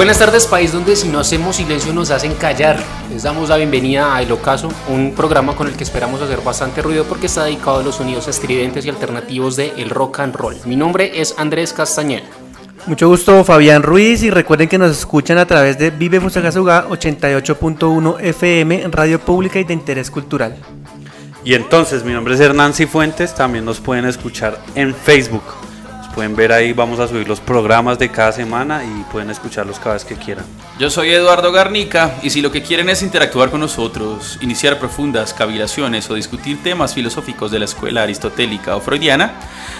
Buenas tardes, país donde si no hacemos silencio nos hacen callar. Les damos la bienvenida a El Ocaso, un programa con el que esperamos hacer bastante ruido porque está dedicado a los sonidos estridentes y alternativos de el rock and roll. Mi nombre es Andrés Castañeda. Mucho gusto, Fabián Ruiz, y recuerden que nos escuchan a través de Vive Fusagasugá 88.1 FM, Radio Pública y de Interés Cultural. Y entonces, mi nombre es Hernán Cifuentes, también nos pueden escuchar en Facebook pueden ver ahí, vamos a subir los programas de cada semana y pueden escucharlos cada vez que quieran. Yo soy Eduardo Garnica y si lo que quieren es interactuar con nosotros, iniciar profundas cavilaciones o discutir temas filosóficos de la escuela aristotélica o freudiana,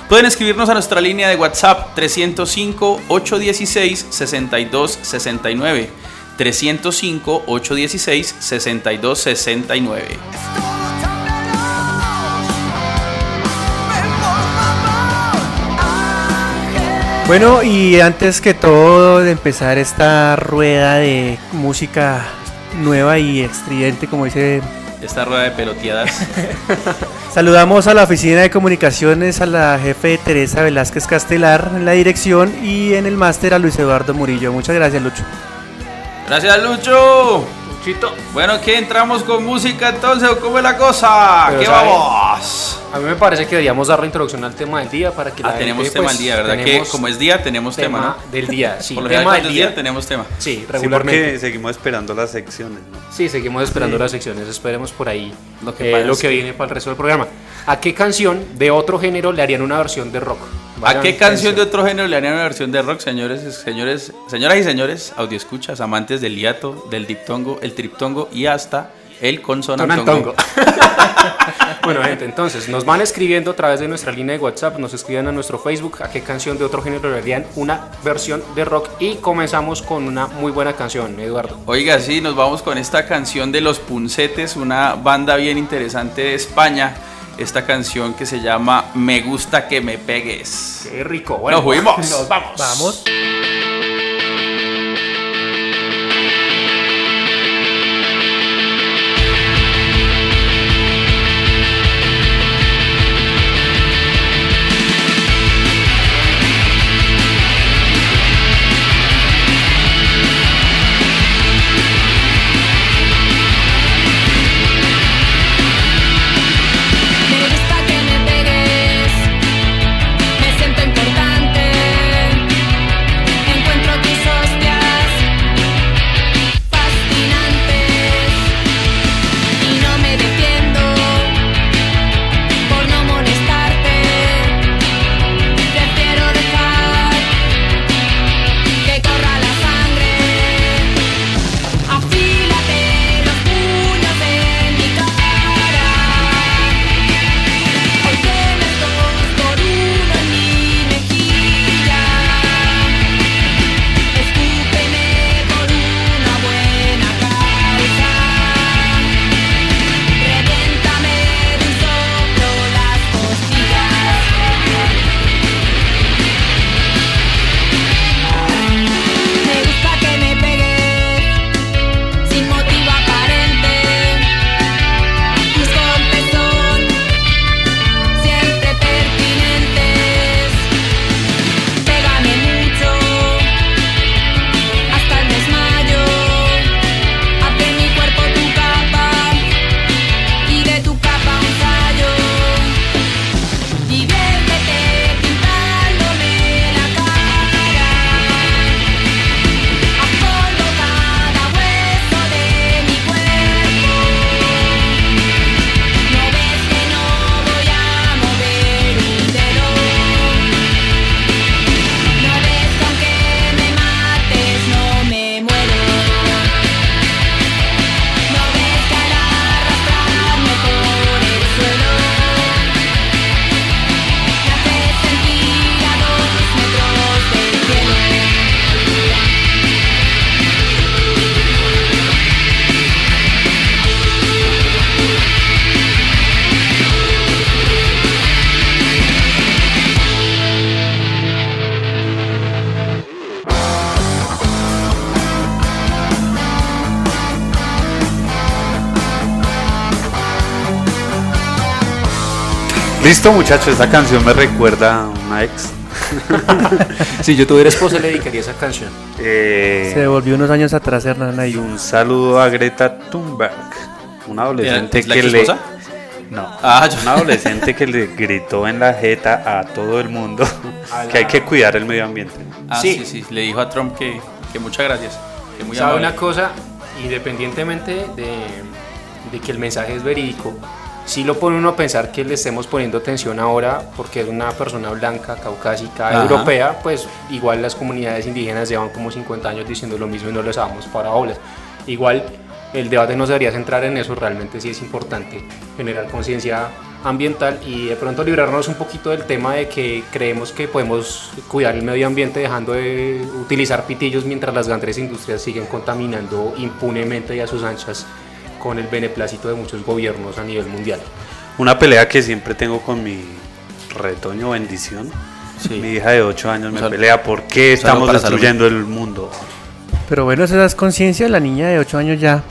pueden escribirnos a nuestra línea de WhatsApp 305-816-6269. 305-816-6269. Bueno, y antes que todo de empezar esta rueda de música nueva y estridente, como dice... Esta rueda de peloteadas. Saludamos a la oficina de comunicaciones, a la jefe Teresa Velázquez Castelar en la dirección y en el máster a Luis Eduardo Murillo. Muchas gracias, Lucho. Gracias, Lucho. Luchito. Bueno, que entramos con música entonces, ¿cómo es la cosa? ¿Qué vamos? A mí me parece que deberíamos dar la introducción al tema del día para que ah, tenemos tema del día, ¿verdad? Que como es día tenemos tema, del día, sí. Por lo tema del día, tenemos tema. Sí, regularmente. seguimos esperando las secciones, ¿no? Sí, seguimos esperando las secciones. Esperemos por ahí lo que, eh, lo que viene para el resto del programa. ¿A qué canción de otro género le harían una versión de rock? ¿A qué canción de otro género le harían una versión de rock, señores, señores, señoras y señores, audio escuchas, amantes del hiato, del diptongo, el triptongo y hasta el consonantongo? bueno, gente, entonces nos van escribiendo a través de nuestra línea de WhatsApp, nos escriben a nuestro Facebook a qué canción de otro género le harían una versión de rock y comenzamos con una muy buena canción, Eduardo. Oiga, sí, nos vamos con esta canción de Los Puncetes, una banda bien interesante de España. Esta canción que se llama Me gusta que me pegues. Qué rico. Bueno, nos fuimos. Nos vamos. Vamos. Listo muchachos, esta canción me recuerda a una ex. si yo tuviera esposa le dedicaría esa canción. Eh, Se devolvió unos años atrás, Hernán. y un saludo a Greta Thunberg, una adolescente ¿Es la que le... No, Ah, yo- un adolescente que le gritó en la jeta a todo el mundo que hay que cuidar el medio ambiente. Ah, Sí. sí. sí, Le dijo a Trump que, que muchas gracias. Que muy ¿Sabe amable. una cosa? Independientemente de, de que el mensaje es verídico, sí lo pone uno a pensar que le estemos poniendo atención ahora porque es una persona blanca, caucásica, Ajá. europea, pues igual las comunidades indígenas llevan como 50 años diciendo lo mismo y no les damos para olas. Igual el debate no se debería centrar en eso, realmente sí es importante generar conciencia ambiental y de pronto librarnos un poquito del tema de que creemos que podemos cuidar el medio ambiente dejando de utilizar pitillos mientras las grandes industrias siguen contaminando impunemente y a sus anchas con el beneplácito de muchos gobiernos a nivel mundial. Una pelea que siempre tengo con mi retoño bendición. Sí. Mi hija de 8 años me pelea por qué estamos destruyendo el mundo. Pero bueno, esa es conciencia. La niña de 8 años ya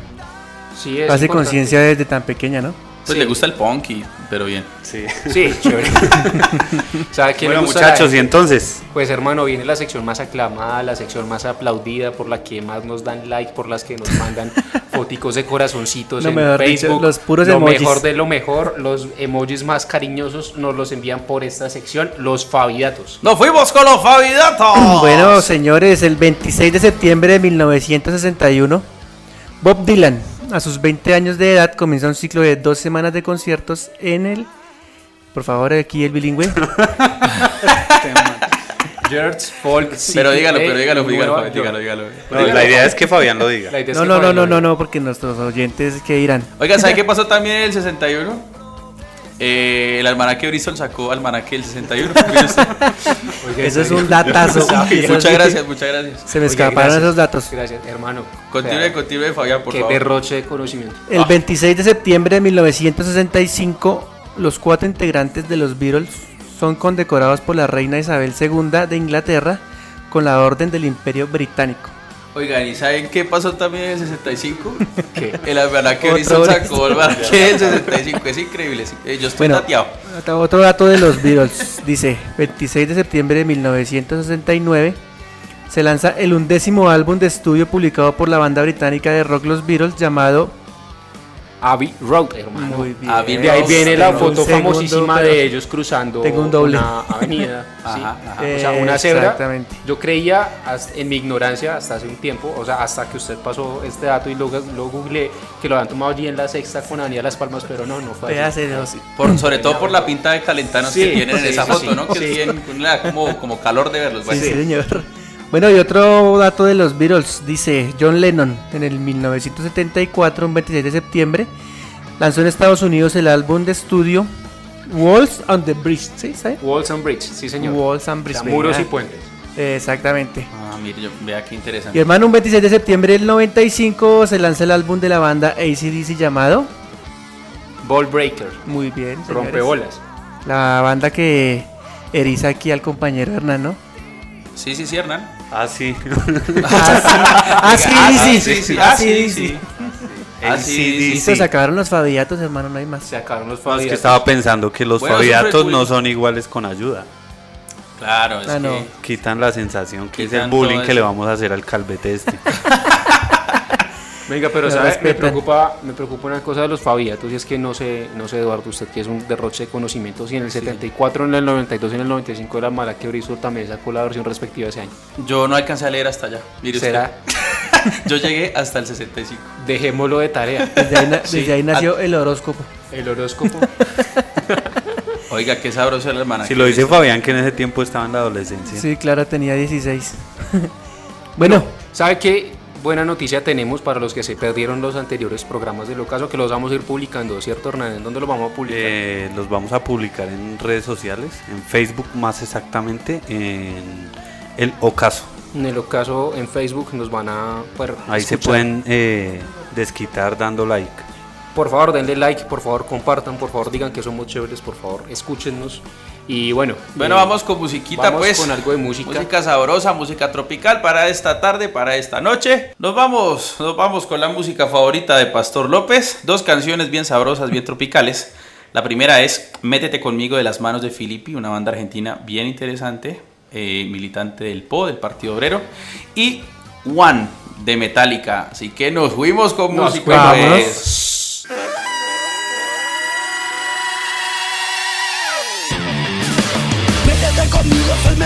Sí, es hace conciencia desde tan pequeña, ¿no? Pues Sí. le gusta el punk, y- pero bien. Sí. Sí, chévere. ¿Sabe quién Bueno le gusta la muchachos, y entonces, Pues hermano, viene la sección más aclamada, la sección más aplaudida, por la que más nos dan like, por las que nos mandan foticos de corazoncitos Lo en mejor dicho, Facebook. los puros lo emojis. mejor de lo mejor, los emojis más cariñosos nos los envían por esta sección, los fabidatos. ¡Nos fuimos con los Fabidatos! Bueno, señores, el 26 de septiembre de 1961, Bob Dylan, a sus 20 años de edad, comienza un ciclo de dos semanas de conciertos en el... Por favor, aquí el bilingüe. George Folk Pero dígalo, pero dígalo, dígalo, dígalo, dígalo. no, la idea es que Fabián lo diga. No, que no, no, no, no, porque nuestros oyentes, ¿qué dirán? Oiga, ¿sabe qué pasó también en el 61? Eh, el almanaque Bristol sacó almanaque del 61. Mire usted. Oiga, Eso es un datazo. Muchas gracias, muchas gracias. Se me escaparon gracias. esos datos. Gracias, hermano. Continúe, O sea, continúe, Fabián, por Qué favor. derroche de conocimiento. El Ah. 26 de septiembre de 1965, los cuatro integrantes de los Beatles son condecorados por la reina Isabel II de Inglaterra con la Orden del Imperio Británico. Oigan, ¿y saben qué pasó también en el 65? ¿Qué? El almanaque Bristol sacó el almanaque del 65. Es increíble. Eh, Yo estoy Bueno, tateado. otro- otro dato de los Beatles dice, 26 de septiembre de 1969 se lanza el undécimo álbum de estudio publicado por la banda británica de rock Los Beatles llamado Abbey Road, hermano. Muy bien. Abbey De ahí viene la foto segundo, famosísima de ellos cruzando Tengo un doble. una avenida. Ajá, ¿sí? ajá. O sea, una cebra. Exactamente. Yo creía, en mi ignorancia, hasta hace un tiempo, o sea, hasta que usted pasó este dato y lo, lo googleé, que lo habían tomado allí en la sexta con Avenida Las Palmas, pero no, no fue así. Véase, no, Por, sobre todo por la pinta de calentanos Sí, que tienen en sí, esa foto, sí. ¿no? Que tienen como, como calor de verlos. Sí, señor. Bueno, y otro dato de los Beatles, dice John Lennon, en el 1974, un 26 de septiembre, lanzó en Estados Unidos el álbum de estudio Walls on the Bridge, ¿sí? ¿sabe? Walls and Bridge, sí señor. Walls and O Bridge. sea, muros y puentes. Exactamente. Ah, mire, yo, vea qué interesante. Y hermano, un 26 de septiembre del 95 se lanza el álbum de la banda ACDC llamado Ball Breaker, Muy bien, señores. rompebolas. La banda que eriza aquí al compañero Hernán, ¿no? Sí, sí, sí, Hernán. Ah, sí. Ah, sí, Ah, sí, sí, sí, sí. Ah, Ah, sí, sí, sí. sí. Ah, sí, sí, Listo, se acabaron los fabiatos, hermano, no hay más. Se acabaron los No, es fabiatos. que estaba pensando que los Bueno, fabiatos no son iguales con ayuda. Claro, es Ah, no. que... Quitan la sensación que es el Quitan bullying que le vamos a hacer al calvete este. Venga, pero Me ¿sabe? me preocupa, me preocupa una cosa de los fabiatos y es que no sé, no sé Eduardo, usted que es un derroche de conocimientos y en el 74, en el 92 y en el 95 de la mala que Bristol también sacó la versión respectiva ese año. Yo no alcancé a leer hasta allá. Mire usted. ¿Será? Yo llegué hasta el 65. Dejémoslo de tarea. Desde ahí, na- Sí. desde ahí nació el horóscopo. El horóscopo. Oiga, qué sabroso el almanaque. Si lo dice Fabián que en ese tiempo estaba en la adolescencia. Sí, claro, tenía 16. bueno, ¿Sabe qué buena noticia tenemos para los que se perdieron los anteriores programas del ocaso? Que los vamos a ir publicando, ¿cierto, Hernán? ¿En dónde los vamos a publicar? Eh, los vamos a publicar en redes sociales, en Facebook más exactamente, en el Ocaso. En el ocaso en Facebook nos van a poder Ahí se pueden eh, desquitar dando like. Por favor, denle like, por favor, compartan, por favor, digan que somos chéveres, por favor, escúchenos. Y bueno. Bueno, eh, vamos con musiquita vamos pues. Con algo de música. Música sabrosa, música tropical para esta tarde, para esta noche. Nos vamos, nos vamos con la música favorita de Pastor López. Dos canciones bien sabrosas, bien tropicales. La primera es Métete conmigo de las manos de Filippi, una banda argentina bien interesante, eh, militante del PO, del Partido Obrero. Y One de Metallica. Así que nos fuimos con nos. Pues.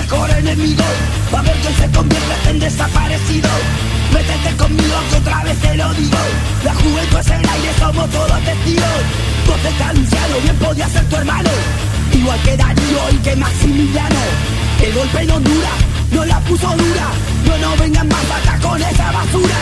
mejor enemigo. Va a ver que se convierte en desaparecido. Métete conmigo que otra vez te lo digo. La juventud es el aire, somos todos testigos. Vos estás anciano, bien podía ser tu hermano. Igual que Darío y que Maximiliano. El golpe en Honduras, no la puso dura. No nos vengan más acá con esa basura.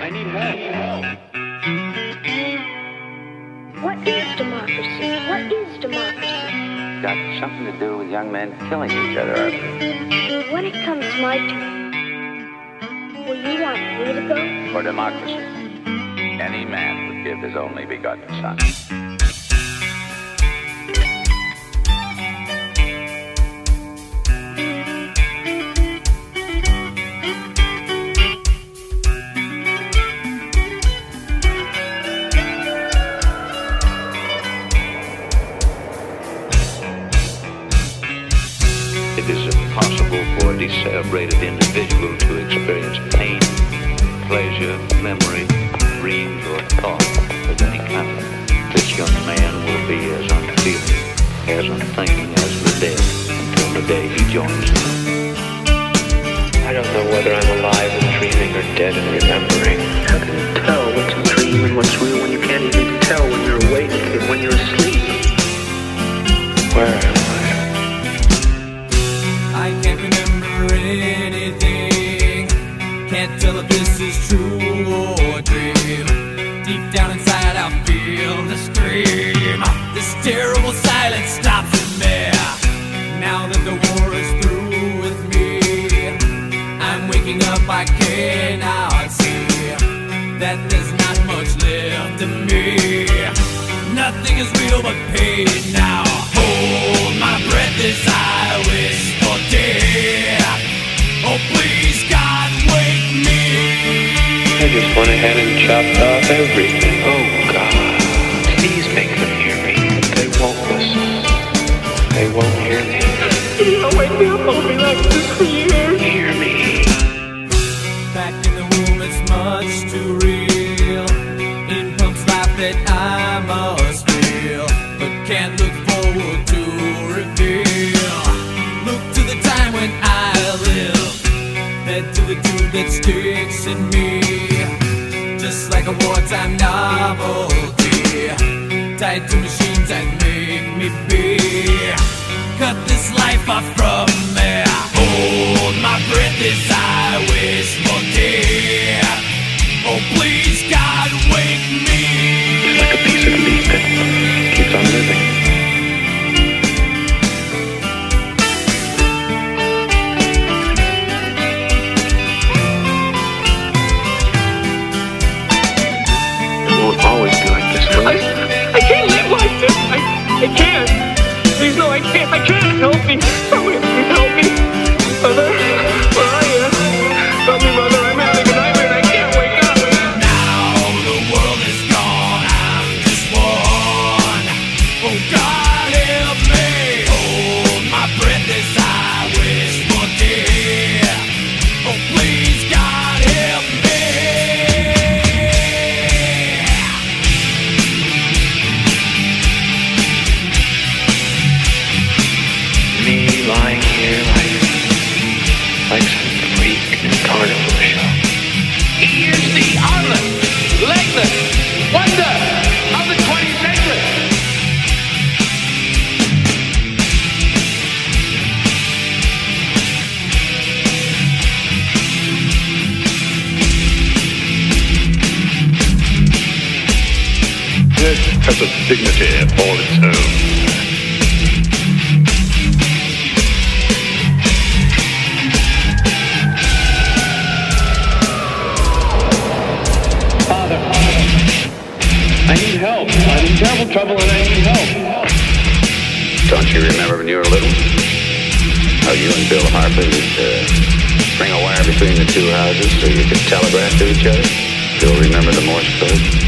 I need help. What is democracy? What is democracy? Got something to do with young men killing each other. When it comes to my turn, will you want me to go? For democracy, any man would give his only begotten son. individual to experience pain, pleasure, memory, dreams, or thought of any kind. This young man will be as unfeeling, as unthinking as the dead until the day he joins them. I don't know whether I'm alive and dreaming or dead and remembering. Chopped off everything. Oh, God. Please make them hear me. They won't listen. They won't hear me. Oh, wake me up. I'll be like this for years. Hear me. Back in the room, it's much too real. It pumps life that I must feel, but can't look forward to reveal. Look to the time when I live, head to the dude that sticks in me, novelty, tied to machines that make me be. Cut this life off from me. Hold my breath as I dignity all its own. Father, I need help. I'm in terrible trouble and I need help. Don't you remember when you were little? How you and Bill Harper used to string a wire between the two houses so you could telegraph to each other? Still remember the Morse code?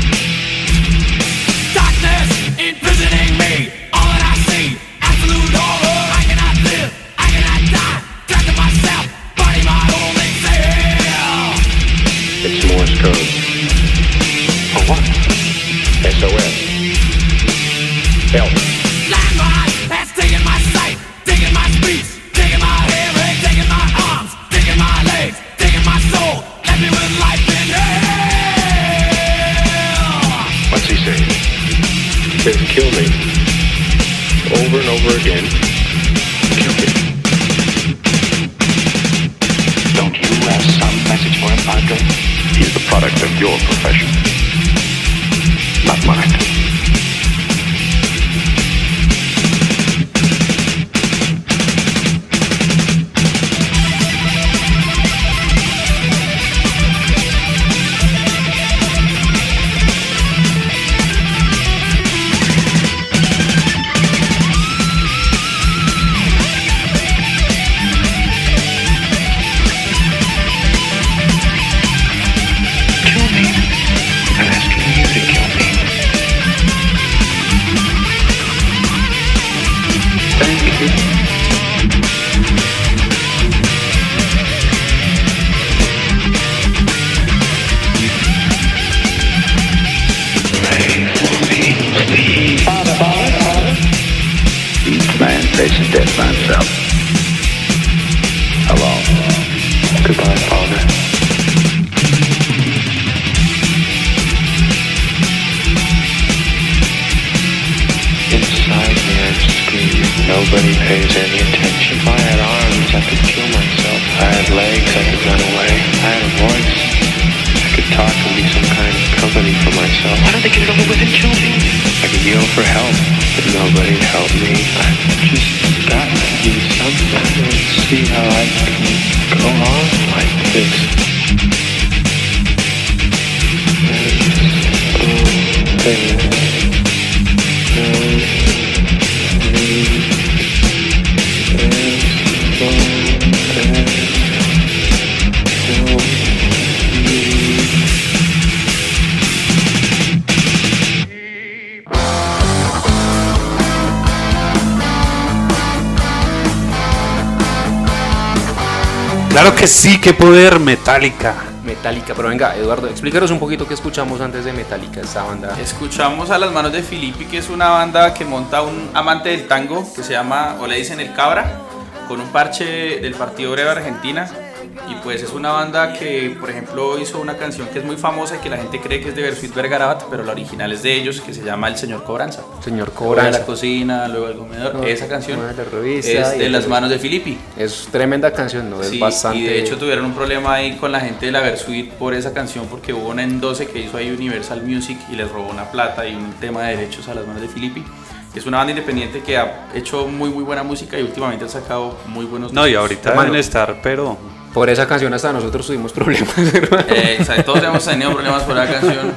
Qué poder, Metallica. Metallica, pero venga, Eduardo, explícanos un poquito qué escuchamos antes de Metallica, esta banda. Escuchamos a las manos de Filippi, que es una banda que monta un amante del tango que se llama, o le dicen el Cabra, con un parche del Partido Obrero Argentina. Y pues es una banda que, por ejemplo, hizo una canción que es muy famosa y que la gente cree que es de Bersuit Vergarabat, pero la original es de ellos, que se llama El Señor Cobranza. Señor Luego Cobranza. de la cocina, luego del comedor. No, Esa canción de la revista es de el- las manos de Filippi. Es tremenda canción, ¿no? Es Sí, bastante. y de hecho tuvieron un problema ahí con la gente de la Versuit por esa canción porque hubo una en 12 que hizo ahí Universal Music y les robó una plata y un tema de derechos a las manos de Filippi. Es una banda independiente que ha hecho muy muy buena música y últimamente ha sacado muy buenos No, y ahorita Hermano. deben estar, pero Por esa canción hasta nosotros tuvimos problemas, hermano. Eh, o sea, todos hemos tenido problemas por la canción.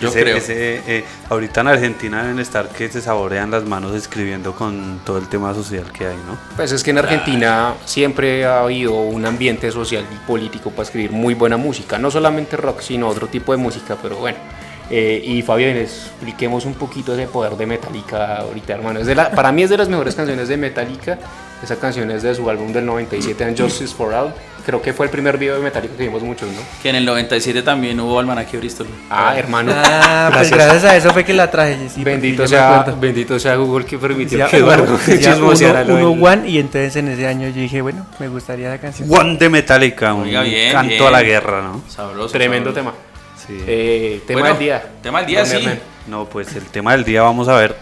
Yo ese- creo. ese, eh, ahorita en Argentina deben estar que se saborean las manos escribiendo con todo el tema social que hay, ¿no? Pues es que en Argentina siempre ha habido un ambiente social y político para escribir muy buena música, no solamente rock, sino otro tipo de música, pero bueno. Eh, y Fabián, expliquemos un poquito ese poder de Metallica ahorita, hermano. Es de la- para mí es de las mejores canciones de Metallica. Esa canción es de su álbum del 97, And Justice for All. Creo que fue el primer video de Metallica que vimos muchos, ¿no? Que en el 97 también hubo Almanaque Bristol. Ah, hermano. Ah, pues gracias a eso fue que la traje. sí, Bendito sea, bendito sea Google que permitió Decía que Eduardo chismoseara uno, uno one, y entonces en ese año yo dije, bueno, me gustaría la canción. One de Metallica, un Oiga, bien, canto bien. a la guerra, ¿no? Sabroso. Tremendo sabroso. tema. Sí. Eh, tema Bueno, del día. tema del día, sí. No, pues el tema del día vamos a ver,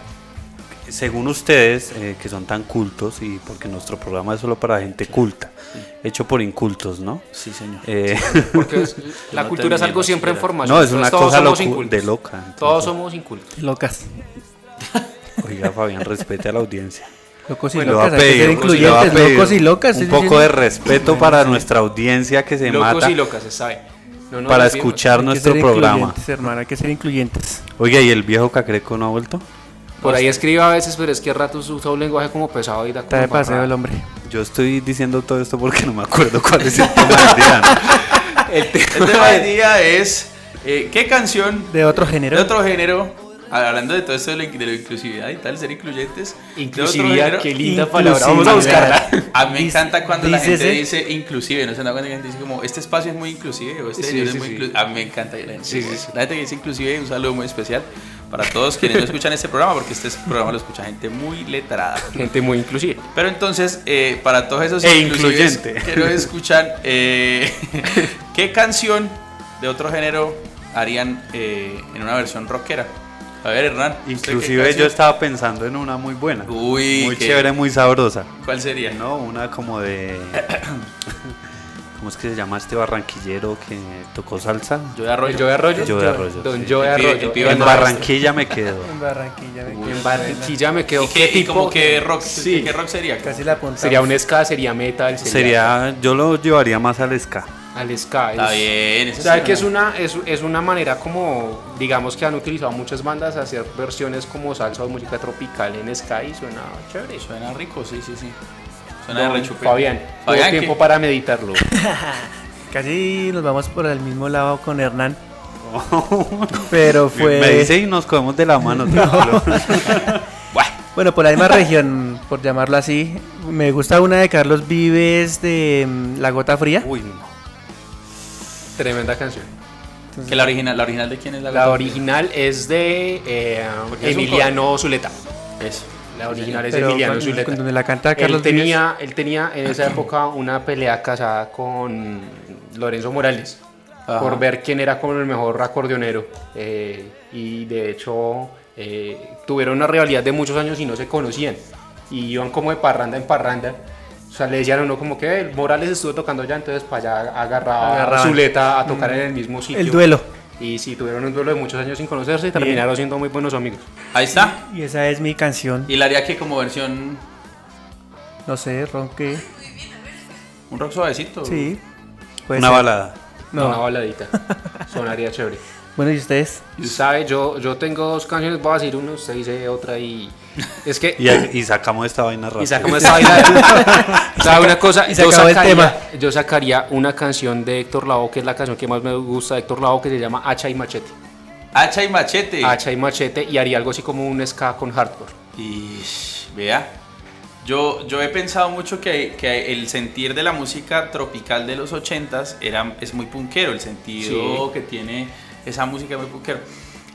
según ustedes, eh, que son tan cultos, y porque nuestro programa es solo para gente culta, hecho por incultos, ¿no? Sí, señor. Eh, Porque es- la no cultura es algo siempre en formación. No, es una Todos cosa somos locu- incultos. de loca, entonces. Todos somos incultos. Locas. oiga, Fabián, respete a la audiencia. Locos y locas, hay que ser incluyentes, locos y locas. Un poco de respeto para nuestra audiencia que se Locos mata y locas, se sabe. No para escuchar Hay que nuestro ser programa. incluyentes, hermano, hay que ser incluyentes. Oiga, ¿y el viejo Cacreco no ha vuelto? Por ahí escribe a veces, pero es que a ratos usa un lenguaje como pesado y da Está de paseo el hombre. Yo estoy diciendo todo esto porque no me acuerdo cuál es el tema del día. ¿no? El tema, El tema del día es eh, ¿qué canción De otro género. de otro género, hablando de todo esto de la, de la inclusividad y tal, ser incluyentes, Inclusividad, género, qué linda palabra. Vamos a buscarla. A mí me encanta cuando la gente dice inclusive, no se da cuenta que la gente dice como este espacio es muy inclusive o este Sí, señor es sí, muy sí. inclusive. A mí me encanta la gente, Sí, sí, sí. La que dice inclusive, un saludo muy especial para todos quienes no escuchan este programa, porque este programa lo escucha gente muy letrada. Gente muy inclusiva. Pero entonces, eh, para todos esos E incluyente. que no escuchan, eh, ¿qué canción de otro género harían eh, en una versión rockera? A ver, Hernán. ¿usted qué Inclusive yo estaba pensando en una muy buena. Uy, muy qué- chévere, muy sabrosa. ¿Cuál sería? No, una como de... ¿Cómo es que se llama este barranquillero que tocó salsa? Yo de arroyo. Yo de Arroyo. Yo de Arroyo, Don sí. Yo de El pibe- Arroyo. el pibe En Barranquilla me quedo. En Barranquilla. me quedé. En Barranquilla me quedo. ¿Y qué, y como que rock, Sí. ¿qué rock sería? Casi la apuntamos. Sería un ska, sería metal. Sería, Sería, yo lo llevaría más al ska. Al ska. Está es- bien. ese ¿Sabe sí, que es ¿no? una, es, es una manera como, digamos que han utilizado muchas bandas a hacer versiones como salsa o música tropical en ska y suena chévere. Suena rico, sí, sí, sí. Suena Don de rechupete. Fabián, tiempo para meditarlo. Casi nos vamos por el mismo lado con Hernán. Pero fue. Me dice y nos cogemos de la mano. tranquilo. Bueno, por la misma región, por llamarlo así. Me gusta una de Carlos Vives de mm, La Gota Fría. Uy, no. Tremenda canción. ¿Que la original, ¿La original de quién es la La original es de eh, Emiliano Zuleta. Eso. La original es de Emiliano cuando- Zuleta. cuando la canta él Carlos tenía, él tenía en esa época una pelea casada con Lorenzo Morales Ajá. por ver quién era como el mejor acordeonero. eh, y de hecho eh, tuvieron una rivalidad de muchos años y no se conocían. Y iban como de parranda en parranda. O sea, le decían a uno como que "Eh, Morales estuvo tocando ya, entonces para allá agarraba Agarraban. Zuleta a tocar Mm. en el mismo sitio. El duelo. Y sí, tuvieron un duelo de muchos años sin conocerse y terminaron siendo muy buenos amigos. Ahí está. Y esa es mi canción. Y la haría que como versión. No sé, ronque. Un rock suavecito. Sí. Una ser. balada. No. Una baladita. Sonaría chévere. Bueno, ¿y ustedes? Sabe, yo, yo tengo dos canciones, voy a decir una, usted dice otra y. Es que. Y, y sacamos esta vaina rápido. Y sacamos esta vaina. ¿Sabe una cosa? Y yo, acabó el sacaría, tema. yo sacaría una canción de Héctor Lavoe, que es la canción que más me gusta de Héctor Lavoe, que se llama Hacha y Machete. Hacha y machete. Hacha y Machete, y haría algo así como un ska con hardcore. Y vea, yo, yo he pensado mucho que, que el sentir de la música tropical de los ochentas era, es muy punkero, el sentido Sí. que tiene esa música muy punkero.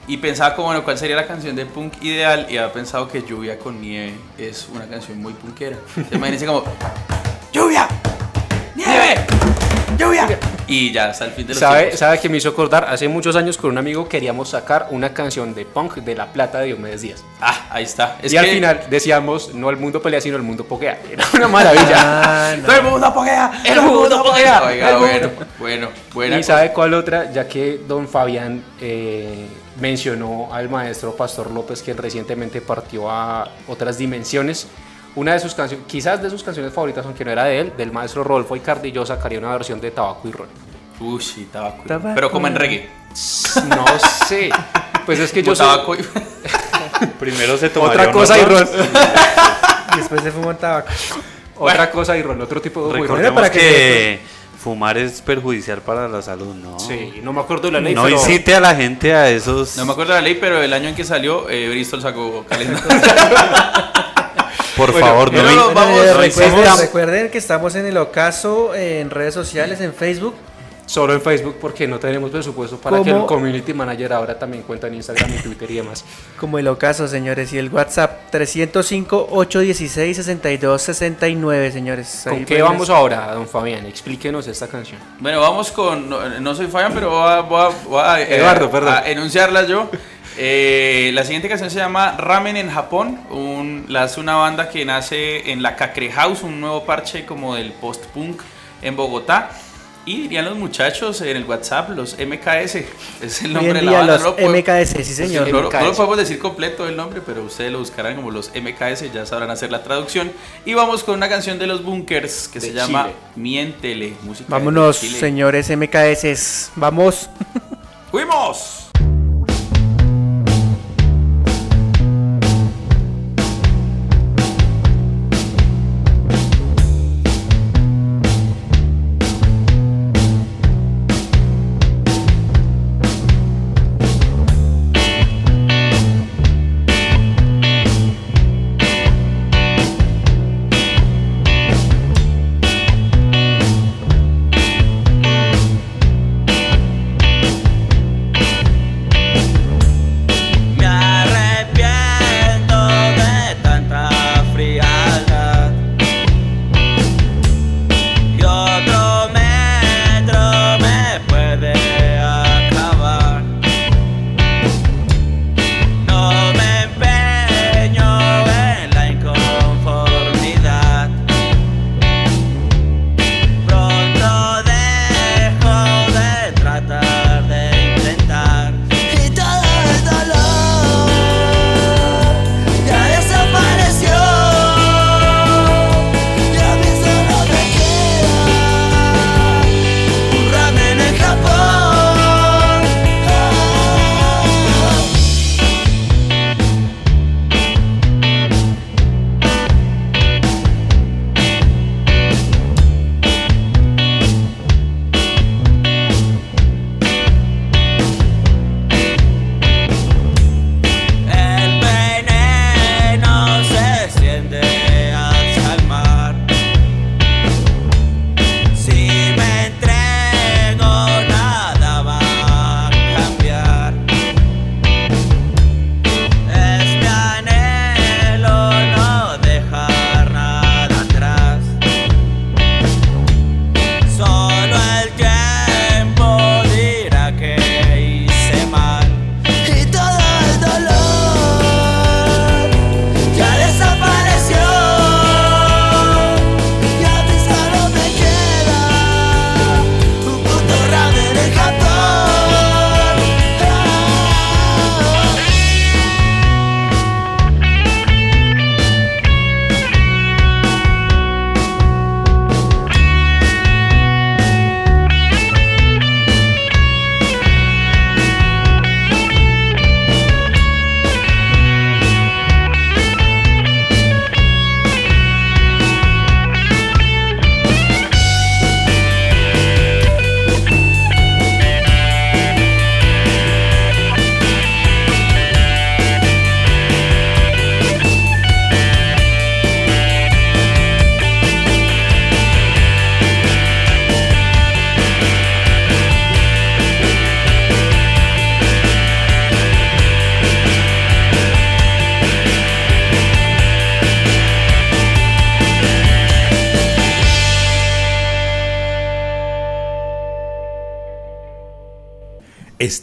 Y pensaba como, bueno, ¿cuál sería la canción de punk ideal? Y había pensado que Lluvia con Nieve es una canción muy punkera. Imagínense como, ¡Lluvia! ¡Lluvia! Y ya hasta el fin de los ¿Sabe, tiempos. ¿Sabe que me hizo acordar? Hace muchos años con un amigo queríamos sacar una canción de punk de La Plata de Diomedes Díaz. Ah, ahí está. Es y al que- final decíamos, no el mundo pelea, sino el mundo pokea. Era una maravilla. Ah, no. ¡Todo el mundo pokea! ¡El mundo pokea! Oiga, ¡El bueno, mundo! bueno, buena ¿Y cosa. sabe cuál otra? Ya que don Fabián eh, mencionó al maestro Pastor López, que recientemente partió a otras dimensiones. Una de sus canciones, quizás de sus canciones favoritas, aunque no era de él, del maestro Rolfo Icardi, yo sacaría una versión de Tabaco y Ron. Uy, sí, tabaco. Tabaco. Pero como en reggae. No sé. Pues es que yo soy... tabaco y- Primero se tomaría Otra cosa y. Y después se fumó tabaco. Otra cosa y Ron, otro tipo de y. Recordemos para que que fumar es perjudicial para la salud, ¿no? Sí, no me acuerdo de la ley, No pero... incite a la gente a esos. No me acuerdo de la ley, pero el año en que salió, eh, Bristol sacó calendario. Por Bueno, favor, no, no, vamos, Eh, recuerden, recuerden que estamos en el ocaso en redes sociales, en Facebook. Solo en Facebook porque no tenemos presupuesto para que el community manager ahora también cuenta en Instagram y Twitter y demás. Como el ocaso, señores. Y el WhatsApp 305-816-6269, señores. ¿Con qué vamos ahora, don Fabián? Explíquenos esta canción. bueno, vamos con. No, no soy Fabián, pero voy a, voy a- voy a, eh, Eduardo, perdón. a enunciarla yo. Eh, la siguiente canción se llama Ramen en Japón. Un, la hace una banda que nace en la Cacre House, un nuevo parche como del post-punk en Bogotá. Y dirían los muchachos en el WhatsApp, los MKS. Es el nombre de la banda. los no MKS, sí señor. No, no lo MKS. podemos decir completo el nombre, pero ustedes lo buscarán como los MKS, ya sabrán hacer la traducción. Y vamos con una canción de los Bunkers que De se llama. Miéntele. Música de Vámonos, Chile. señores MKS. Vamos. ¡Fuimos!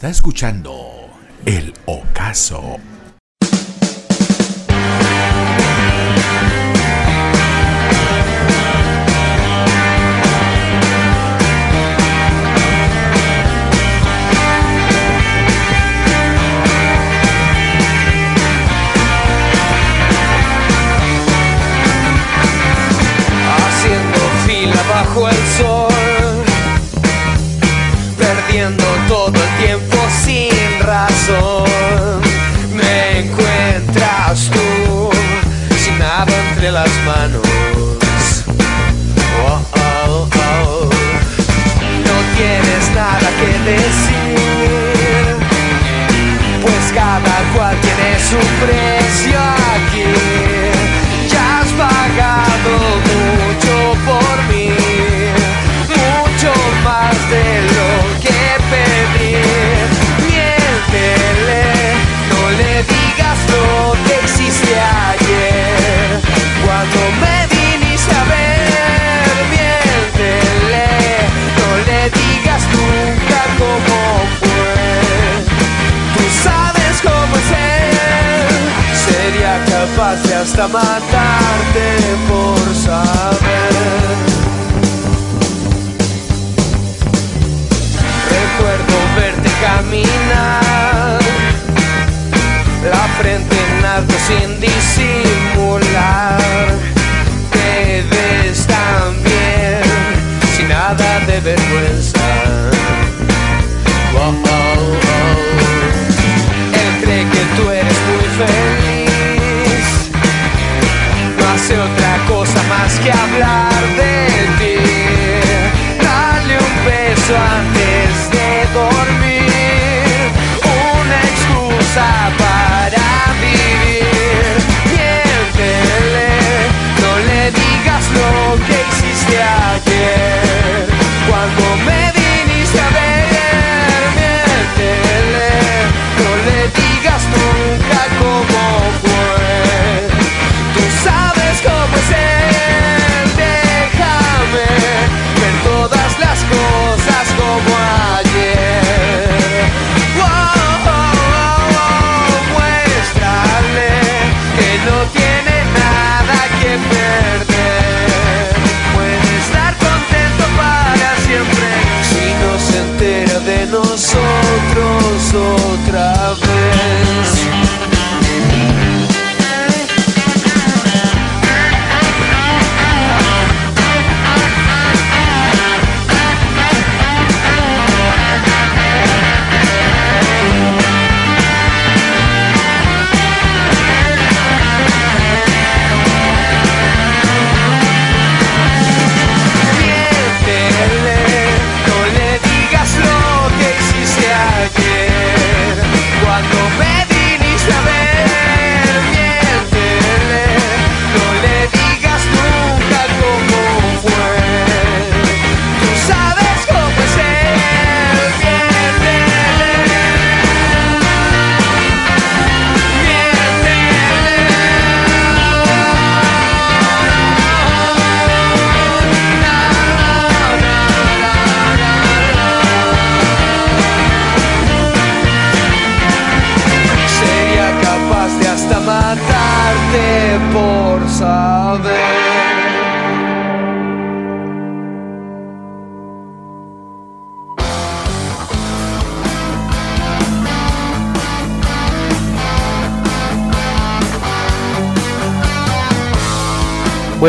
Está escuchando El Ocaso. Matarte por saber. Recuerdo verte caminar, la frente en alto sin disimular.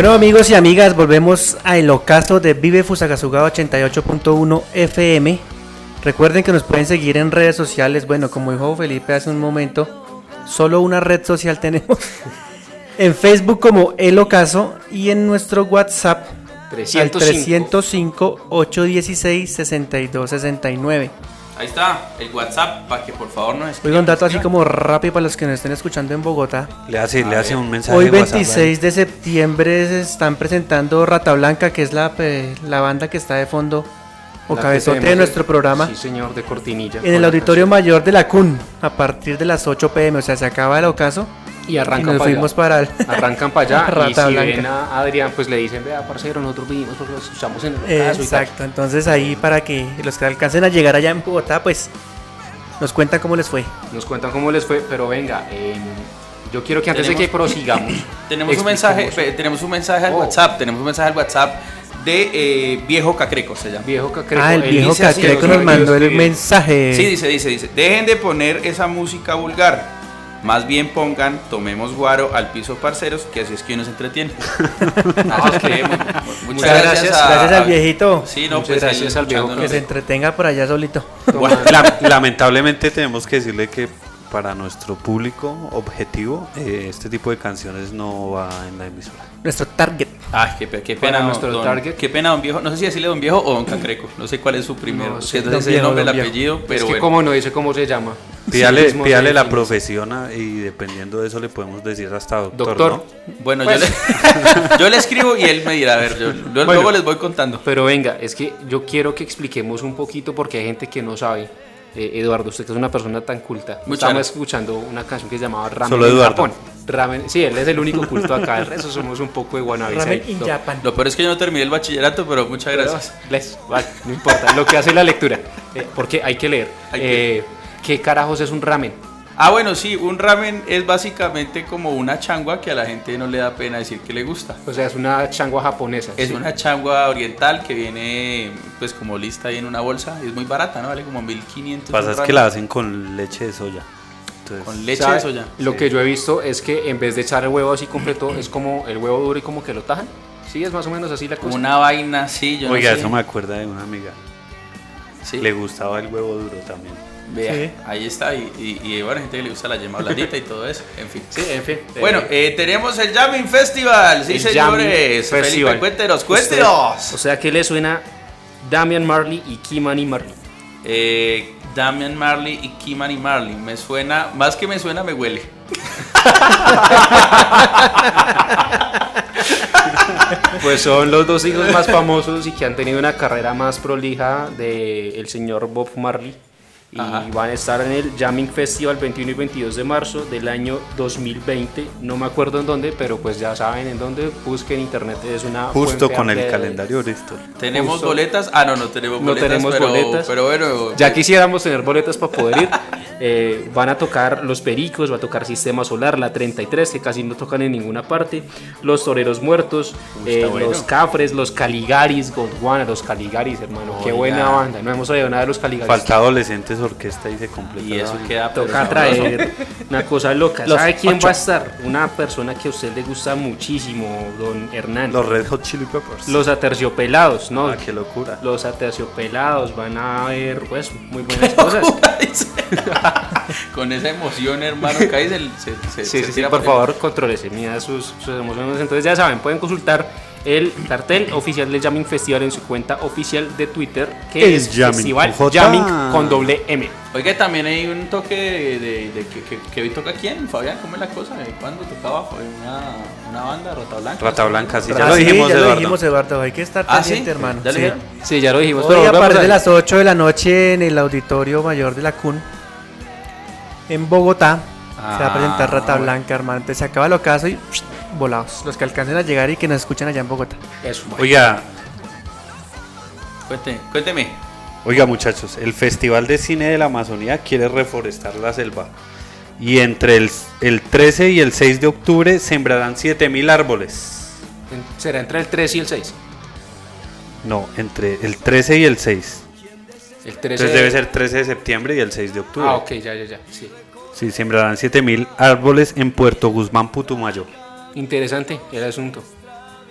Bueno amigos y amigas, volvemos a El Ocaso de Vive Fusagasugá 88.1 FM. Recuerden que nos pueden seguir en redes sociales. Bueno, como dijo Felipe hace un momento, solo una red social tenemos. En Facebook como El Ocaso y en nuestro WhatsApp al 305 816 6269. Ahí está, el WhatsApp, para que por favor nos Oiga, un dato así como rápido para los que nos estén escuchando en Bogotá. Le hace, le hace un mensaje. Hoy de WhatsApp 26 de septiembre se están presentando Rata Blanca, que es la, la banda que está de fondo o cabezote de nuestro programa. Sí, señor, de cortinilla. En el auditorio mayor de la CUN, a partir de las 8 pm, o sea, se acaba el ocaso. Y arrancan nos pa' fuimos allá. para el- Arrancan para allá. y si Blanca. ven a Adrián, pues le dicen, vea, parcero, nosotros vinimos porque lo escuchamos en el y tal". Exacto, entonces ahí para que los que alcancen a llegar allá en Bogotá, pues Nos cuentan cómo les fue. Nos cuentan cómo les fue, pero venga, eh, yo quiero que antes de que Tenemos- prosigamos. Tenemos un mensaje, pe- tenemos un mensaje al Oh. WhatsApp, tenemos un mensaje al WhatsApp de eh, Viejo Cacreco, se llama. Viejo Cacreco. Ah, el viejo Cacreco nos mandó el mensaje. Sí, dice, dice, dice, dejen de poner esa música vulgar. Más bien pongan, tomemos guaro al piso parceros, que así es que uno se entretiene. Mu- mu- Muchas gracias, gracias al viejito. Sí, no, Muchas pues gracias al viejo. Que se entretenga por allá solito. Bueno, la- lamentablemente tenemos que decirle que para nuestro público objetivo eh, este tipo de canciones no va en la emisora. Nuestro target. Ay, qué, qué Para pena, nuestro don, target. Qué pena, don viejo. No sé si decirle don viejo o don Cacreco. No sé cuál es su primero. No sé, es don ese viejo, nombre, el don apellido, pero es que bueno. como no dice cómo se llama. Pídale, Sí pídale la profesión ah, y dependiendo de eso le podemos decir hasta doctor. Doctor. ¿no? Bueno, Pues- yo, le, yo le escribo y él me dirá, a ver, yo, yo Bueno. luego les voy contando. Pero venga, es que yo quiero que expliquemos un poquito porque hay gente que no sabe. Eh, Eduardo, usted que es una persona tan culta. Muchas Estamos gracias. escuchando una canción que se llamaba Ramen Solo en Eduardo. Japón. Ramen, sí, él es el único culto acá. El resto somos un poco de wannabes Ramen in Japan. Lo peor es que yo no terminé el bachillerato, pero muchas pero, gracias. les- vale, no importa, lo que hace la lectura. Eh, porque hay que leer. Hay que- Eh, ¿Qué carajos es un ramen? Ah, bueno, sí, un ramen es básicamente como una changua que a la gente no le da pena decir que le gusta. O sea, es una changua japonesa. Es ¿sí? una changua oriental que viene pues como lista ahí en una bolsa. Es muy barata, ¿no? Vale como 1500. Pasa es que la hacen con leche de soya. Entonces, Con leche ¿Sabe? de soya. Lo Sí. que yo he visto es que en vez de echar el huevo así completo, es como el huevo duro y como que lo tajan. Sí, es más o menos así la cosa. Una vaina, sí, yo Oiga, no sé. eso me acuerda de una amiga. Sí. Le gustaba el huevo duro también. Vea, Sí. ahí está. Y, y, y bueno, gente que le gusta la yema blandita y todo eso. En fin. Sí, en fin. Bueno, eh, eh, tenemos el Jamming Festival. Sí, el señores. Jamming Felipe, Festival. cuéntenos, Usted- cuéntenos. O sea, ¿qué le suena Damian Marley y Kimani Marley? Eh, Damian Marley y Kimani Marley. Me suena, más que me suena, me huele. Pues son los dos hijos más famosos y que han tenido una carrera más prolija del señor Bob Marley. Y Ajá. van a estar en el Jamming Festival 21 y 22 de marzo del año 2020. No me acuerdo en dónde, pero pues ya saben en dónde. Busquen en internet, es una Justo con el de- calendario Bristol. ¿Tenemos Justo. boletas? Ah, no, no tenemos No boletas. tenemos pero, boletas. Pero bueno. Ya quisiéramos tener boletas para poder ir. Eh, van a tocar Los Pericos, va a tocar Sistema Solar, la 33, que casi no tocan en ninguna parte. Los Toreros Muertos, eh, bueno. los Cafres, los Caligaris, Gondwana, los Caligaris, hermano. Qué Oiga. buena banda. No hemos oído nada de los Caligaris. Falta adolescentes orquesta y se completa. Y eso queda Toca traer una cosa loca. Los ¿Sabe quién ocho. va a estar? Una persona que a usted le gusta muchísimo, don Hernán. Los Red Hot Chili Peppers. Los aterciopelados, ¿no? Ah, qué locura. Los aterciopelados van a ver, pues, muy buenas cosas. Con esa emoción, hermano, cae se, se, se- Sí, se sí, sí, por favor, contrólese, mida sus, sus emociones. Entonces ya saben, pueden consultar el cartel oficial del Jamming Festival en su cuenta oficial de Twitter, que ¿Qué es, Jamming? Festival. Jamming con doble M. Oiga, también hay un toque de, de- de que, que, que hoy toca quién, Fabián, ¿cómo es la cosa? ¿De ¿Cuándo tocaba una, una banda, Rata Blanca? Rata Blanca, sí, Ah, ya lo sí, dijimos, ya lo Eduardo. dijimos, Eduardo. Hay que estar ¿Ah, pendiente, sí? hermano. ¿Ya lo Sí. Sí, ya lo dijimos. Hoy pero a partir de las 8 de la noche en el auditorio mayor de la CUN, en Bogotá, se va a presentar Ah, Rata. Blanca, hermano. Entonces se acaba el ocaso y psh, volados. Los que alcancen a llegar y que nos escuchan allá en Bogotá. Eso. Oiga, Cuente- cuénteme. oiga muchachos, el Festival de Cine de la Amazonía quiere reforestar la selva. Y entre el, el 13 y el 6 de octubre sembrarán 7000 árboles. Será entre el 3 y el 6. No, entre el 13 y el 6. El 13 Entonces debe ser 13 de septiembre y el 6 de octubre. Ah, ok, ya, ya, ya. Sí. Sí, sembrarán 7000 árboles en Puerto Guzmán, Putumayo. Interesante el asunto.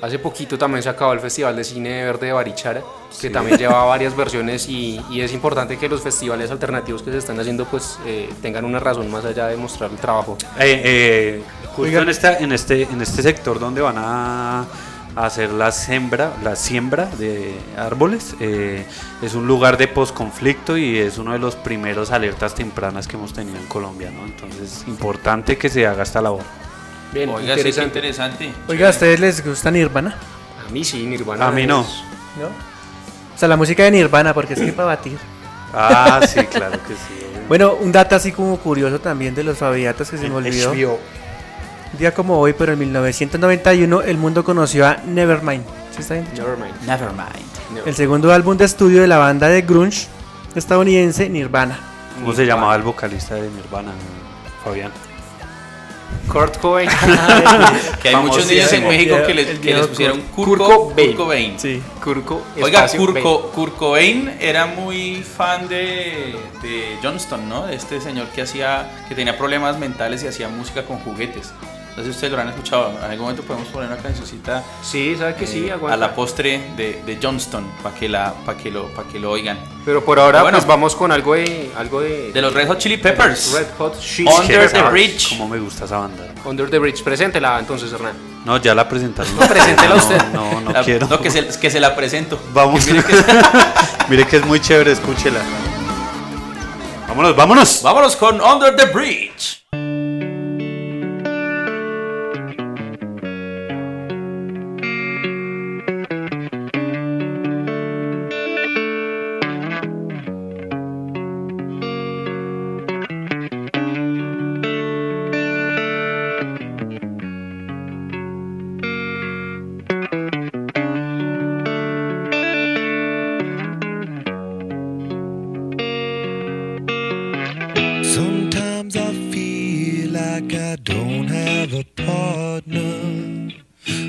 Hace poquito también se acabó el Festival de Cine Verde de Barichara, que también lleva varias versiones y, y es importante que los festivales alternativos que se están haciendo pues eh, tengan una razón más allá de mostrar el trabajo. Eh, eh, justo Oiga. en, esta, en, este, en este sector donde van a hacer la siembra, la siembra de árboles, eh, es un lugar de posconflicto y es uno de los primeros alertas tempranas que hemos tenido en Colombia, ¿no? Entonces, importante que se haga esta labor. Bien, Oiga, sí, qué interesante. interesante. Oiga, ¿a ustedes les gusta Nirvana? A mí sí, Nirvana. A mí no. es- ¿No? O sea, la música de Nirvana, porque es que para batir. Ah, sí, claro que sí. Bueno, un dato así como curioso también de los Fabiatas que se me olvidó. HBO. Un día como hoy, pero en 1991, el mundo conoció a Nevermind. ¿Sí está bien? Nevermind. Nevermind. El segundo álbum de estudio de la banda de grunge estadounidense Nirvana. ¿Cómo se llamaba el vocalista de Nirvana, Fabián? Kurt Cobain. Que hay muchos niños en. México que les, que pusieron Kurko, Cobain. Sí. Kurko, Oiga, Kurko, Bain. Cobain era muy fan de, de Johnston, ¿no? De este señor que hacía, que tenía problemas mentales y hacía música con juguetes. No sé si ustedes lo han escuchado. En algún momento podemos poner una cancioncita Sí, sabe que sí, eh, aguanta. a la postre de, de Johnston para que la, para que lo, para que lo oigan. Pero por ahora, Ah, bueno. pues vamos con algo de. Algo de, De los Red Hot Chili Peppers. Red Hot Chili Under the. Bridge. Cómo me gusta esa banda. Under the Bridge. Preséntela entonces, Hernán. No, ya la presentaron. No, preséntela No, usted. No, no, La- quiero. no, que se, que se la presento. Vamos. Que mire que- Mire que es muy chévere, escúchela. Vámonos, vámonos. Vámonos con Under the Bridge. Like I don't have a partner.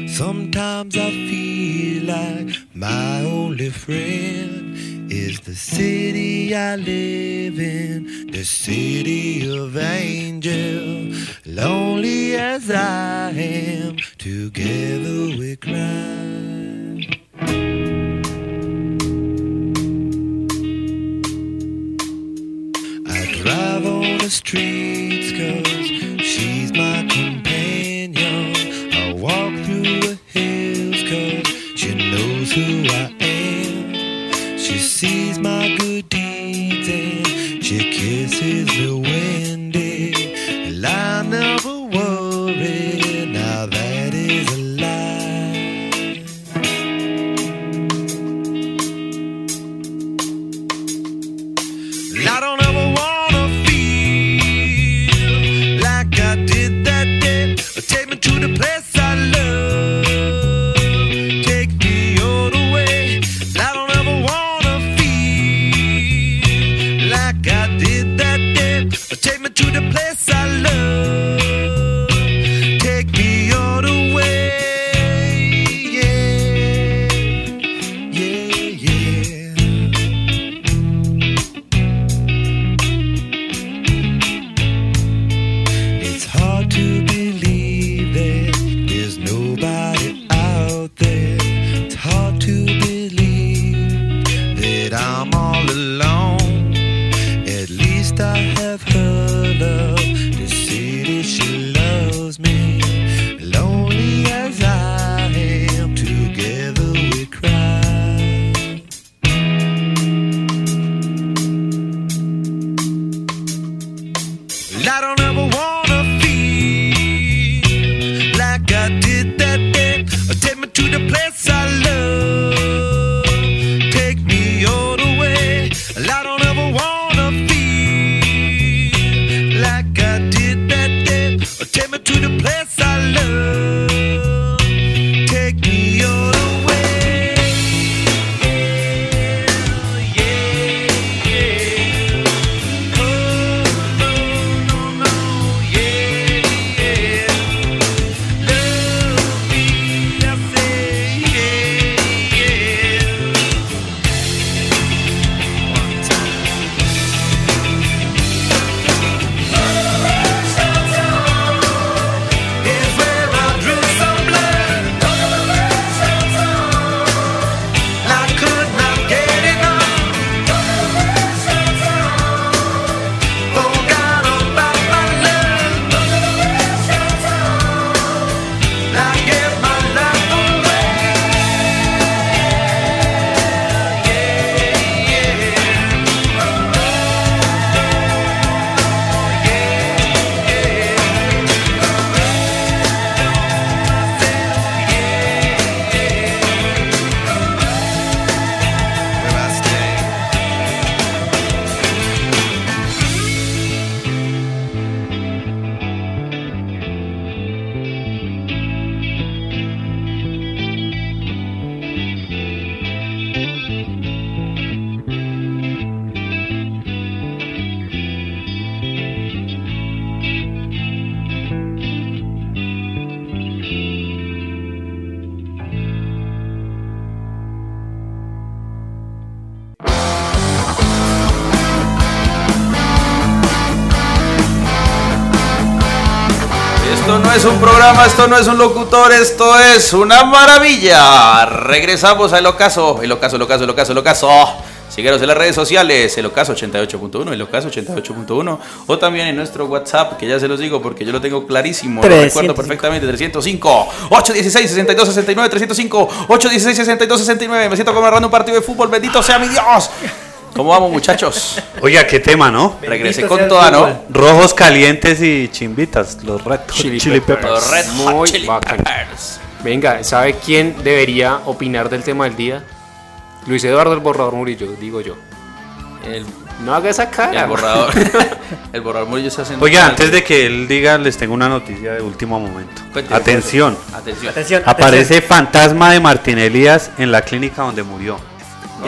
Sometimes I feel like my only friend is the city I live in, the city of angel. Lonely as I am, together we cry. I drive on the streets cause programa, esto no es un locutor, esto es una maravilla. Regresamos al ocaso, el ocaso, el ocaso, el ocaso, el ocaso. Síguenos en las redes sociales, el ocaso 88.1, el ocaso 88.1 o también en nuestro WhatsApp, que ya se los digo porque yo lo tengo clarísimo, lo 305. recuerdo perfectamente, 305 816 62 69 305 816 62 69. Me siento como narrando un partido de fútbol, bendito sea mi Dios. ¿Cómo vamos, muchachos? Oiga, qué tema, ¿no? Regresé con toda, ¿no? Rojos calientes y chimbitas, los Red Hot Chili, Chili, Peppers. Peppers. Los Red Hot Muy Chili. Peppers. Venga, ¿sabe quién debería opinar del tema del día? Luis Eduardo el Borrador Murillo, digo yo. El, No haga esa cara. el borrador. el borrador Murillo está haciendo. Oiga, antes de que él diga, les tengo una noticia de último momento. Cuénteme, Atención. Atención. Atención, Aparece fantasma de Martín Elías en la clínica donde murió.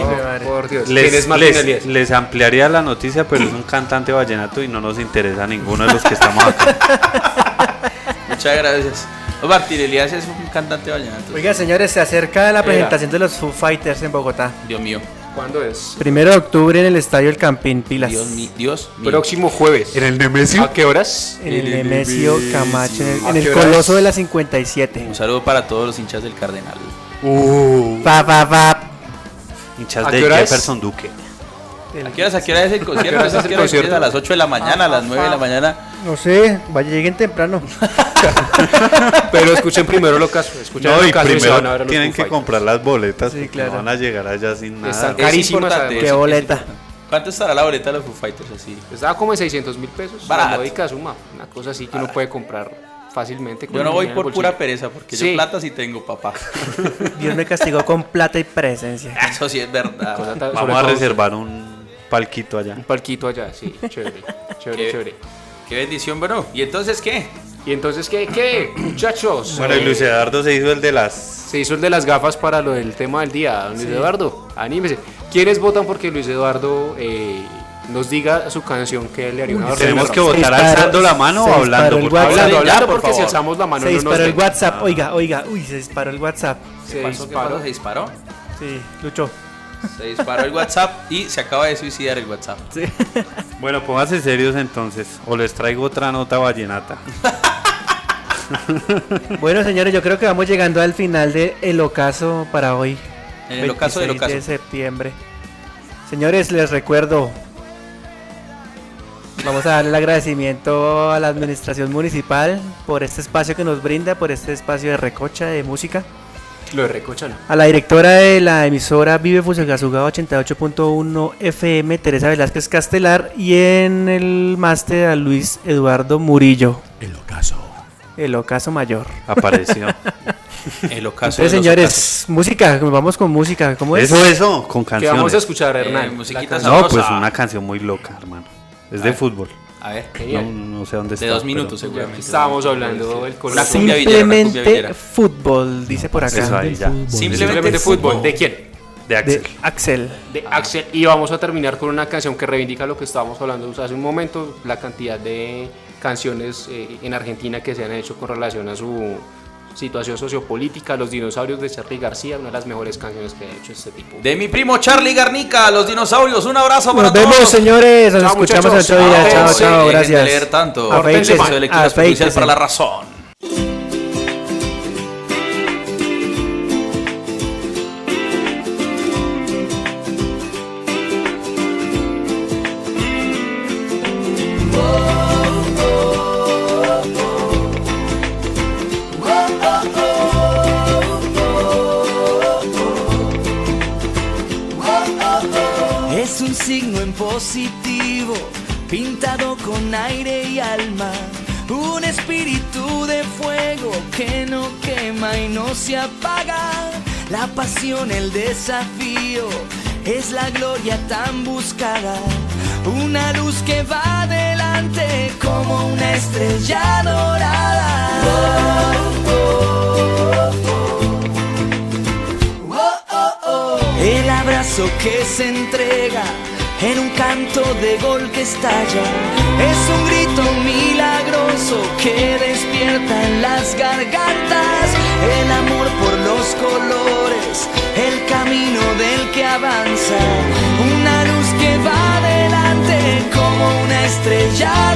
Oh, por Dios. Les, ampliaría la noticia, pero es un cantante vallenato y no nos interesa a ninguno de los que estamos acá. Muchas gracias. Martín Elías es un cantante vallenato. Oiga, señores, se acerca la presentación de los Foo Fighters en Bogotá. Dios mío. ¿Cuándo es? Primero de octubre en el Estadio El Campín Pilas. Dios mío. Dios mío. Próximo jueves. ¿En el Nemesio? ¿A qué horas? En el Nemesio Camacho, en el, ¿A en el? Coloso de la 57. Un saludo para todos los hinchas del Cardenal. Uh, Pa, pa, pa. Hinchas ¿A de? Jefferson Duque. ¿A qué horas, a qué hora es el concierto? hora es ¿A el concierto? ¿A las 8 de la mañana? ¿A las 9 de la mañana? No sé, vaya, lleguen temprano. Pero escuchen primero lo caso. Escuchen No, el y caso y primero los tienen que Fighters. comprar las boletas Sí, porque claro. no van a llegar allá sin nada. Están Es carísimas. Qué boleta. ¿Cuánto estará la boleta de los Foo Fighters así? Estaba como en 600 mil pesos. Módica suma. Una cosa así que uno puede comprar fácilmente. con Yo no voy por pura pereza porque Sí. yo plata sí tengo, papá. Dios me castigó con plata y presencia. Eso sí es verdad. Vamos a reservar un palquito allá. Un palquito allá, sí. Chévere. Chévere, Qué- chévere. Qué bendición, bueno. ¿Y entonces qué? Y entonces, ¿qué? ¿Qué? Muchachos. Bueno, y Luis Eduardo se hizo el de las... Se hizo el de las gafas para lo del tema del día. Don Luis Eduardo, anímese. ¿Quiénes votan porque Luis Eduardo eh, nos diga su canción que le haría una Tenemos que votar alzando la mano o hablando. por WhatsApp. favor. Hablando, Hablando, hablando, por porque si alzamos la mano Se no nos disparó el. WhatsApp. Oiga, oiga, uy, se disparó el WhatsApp. Se ¿Qué pasó? ¿Qué disparó. ¿Se disparó? Sí, Lucho. Se disparó el WhatsApp y se acaba de suicidar el WhatsApp. Bueno, pónganse serios entonces. O les traigo otra nota vallenata. Bueno, señores, yo creo que vamos llegando al final de El Ocaso para hoy. En el ocaso del 26 ocaso. de septiembre. Señores, les recuerdo. Vamos a darle el agradecimiento a la administración municipal por este espacio que nos brinda, por este espacio de recocha de música. Lo de Recocha no. A la directora de la emisora Vive Fusagasugá 88.1 FM, Teresa Velázquez Castelar, y en el máster a Luis Eduardo Murillo, El ocaso. el ocaso mayor. Apareció. El ocaso Entonces, señores, música, vamos con música. ¿Cómo es? Eso, eso, con ¿Qué canciones. vamos a escuchar, Eh, Hernán? musiquita La No, pues una canción muy loca, hermano. Es de fútbol. A ver, No, sé dónde está. de dos minutos seguramente. estábamos hablando del color. Simplemente villera. fútbol, dice por acá. Eso ahí ya. Simplemente Simplemente fútbol. ¿De quién? De Axel. De Axel. de Axel y vamos a terminar con una canción que reivindica lo que estábamos hablando hace un momento, la cantidad de canciones eh, en Argentina que se han hecho con relación a su situación sociopolítica, Los dinosaurios de Charly García, una de las mejores canciones que ha hecho este tipo. De mi primo Charlie Garnica, los dinosaurios. Un abrazo para Nos vemos, todos. señores. Nos Chao, escuchamos muchachos. otro día. Chao, Chao. Dejen de Gracias. leer tanto. Lectura especial afeítense. para la razón. La pasión, el desafío, es la gloria tan buscada. Una luz que va adelante como una estrella dorada. El abrazo que se entrega en un canto de gol que estalla. Es un grito milagroso que despierta en las gargantas. El amor por los colores, el camino del que avanza. Una luz que va adelante como una estrella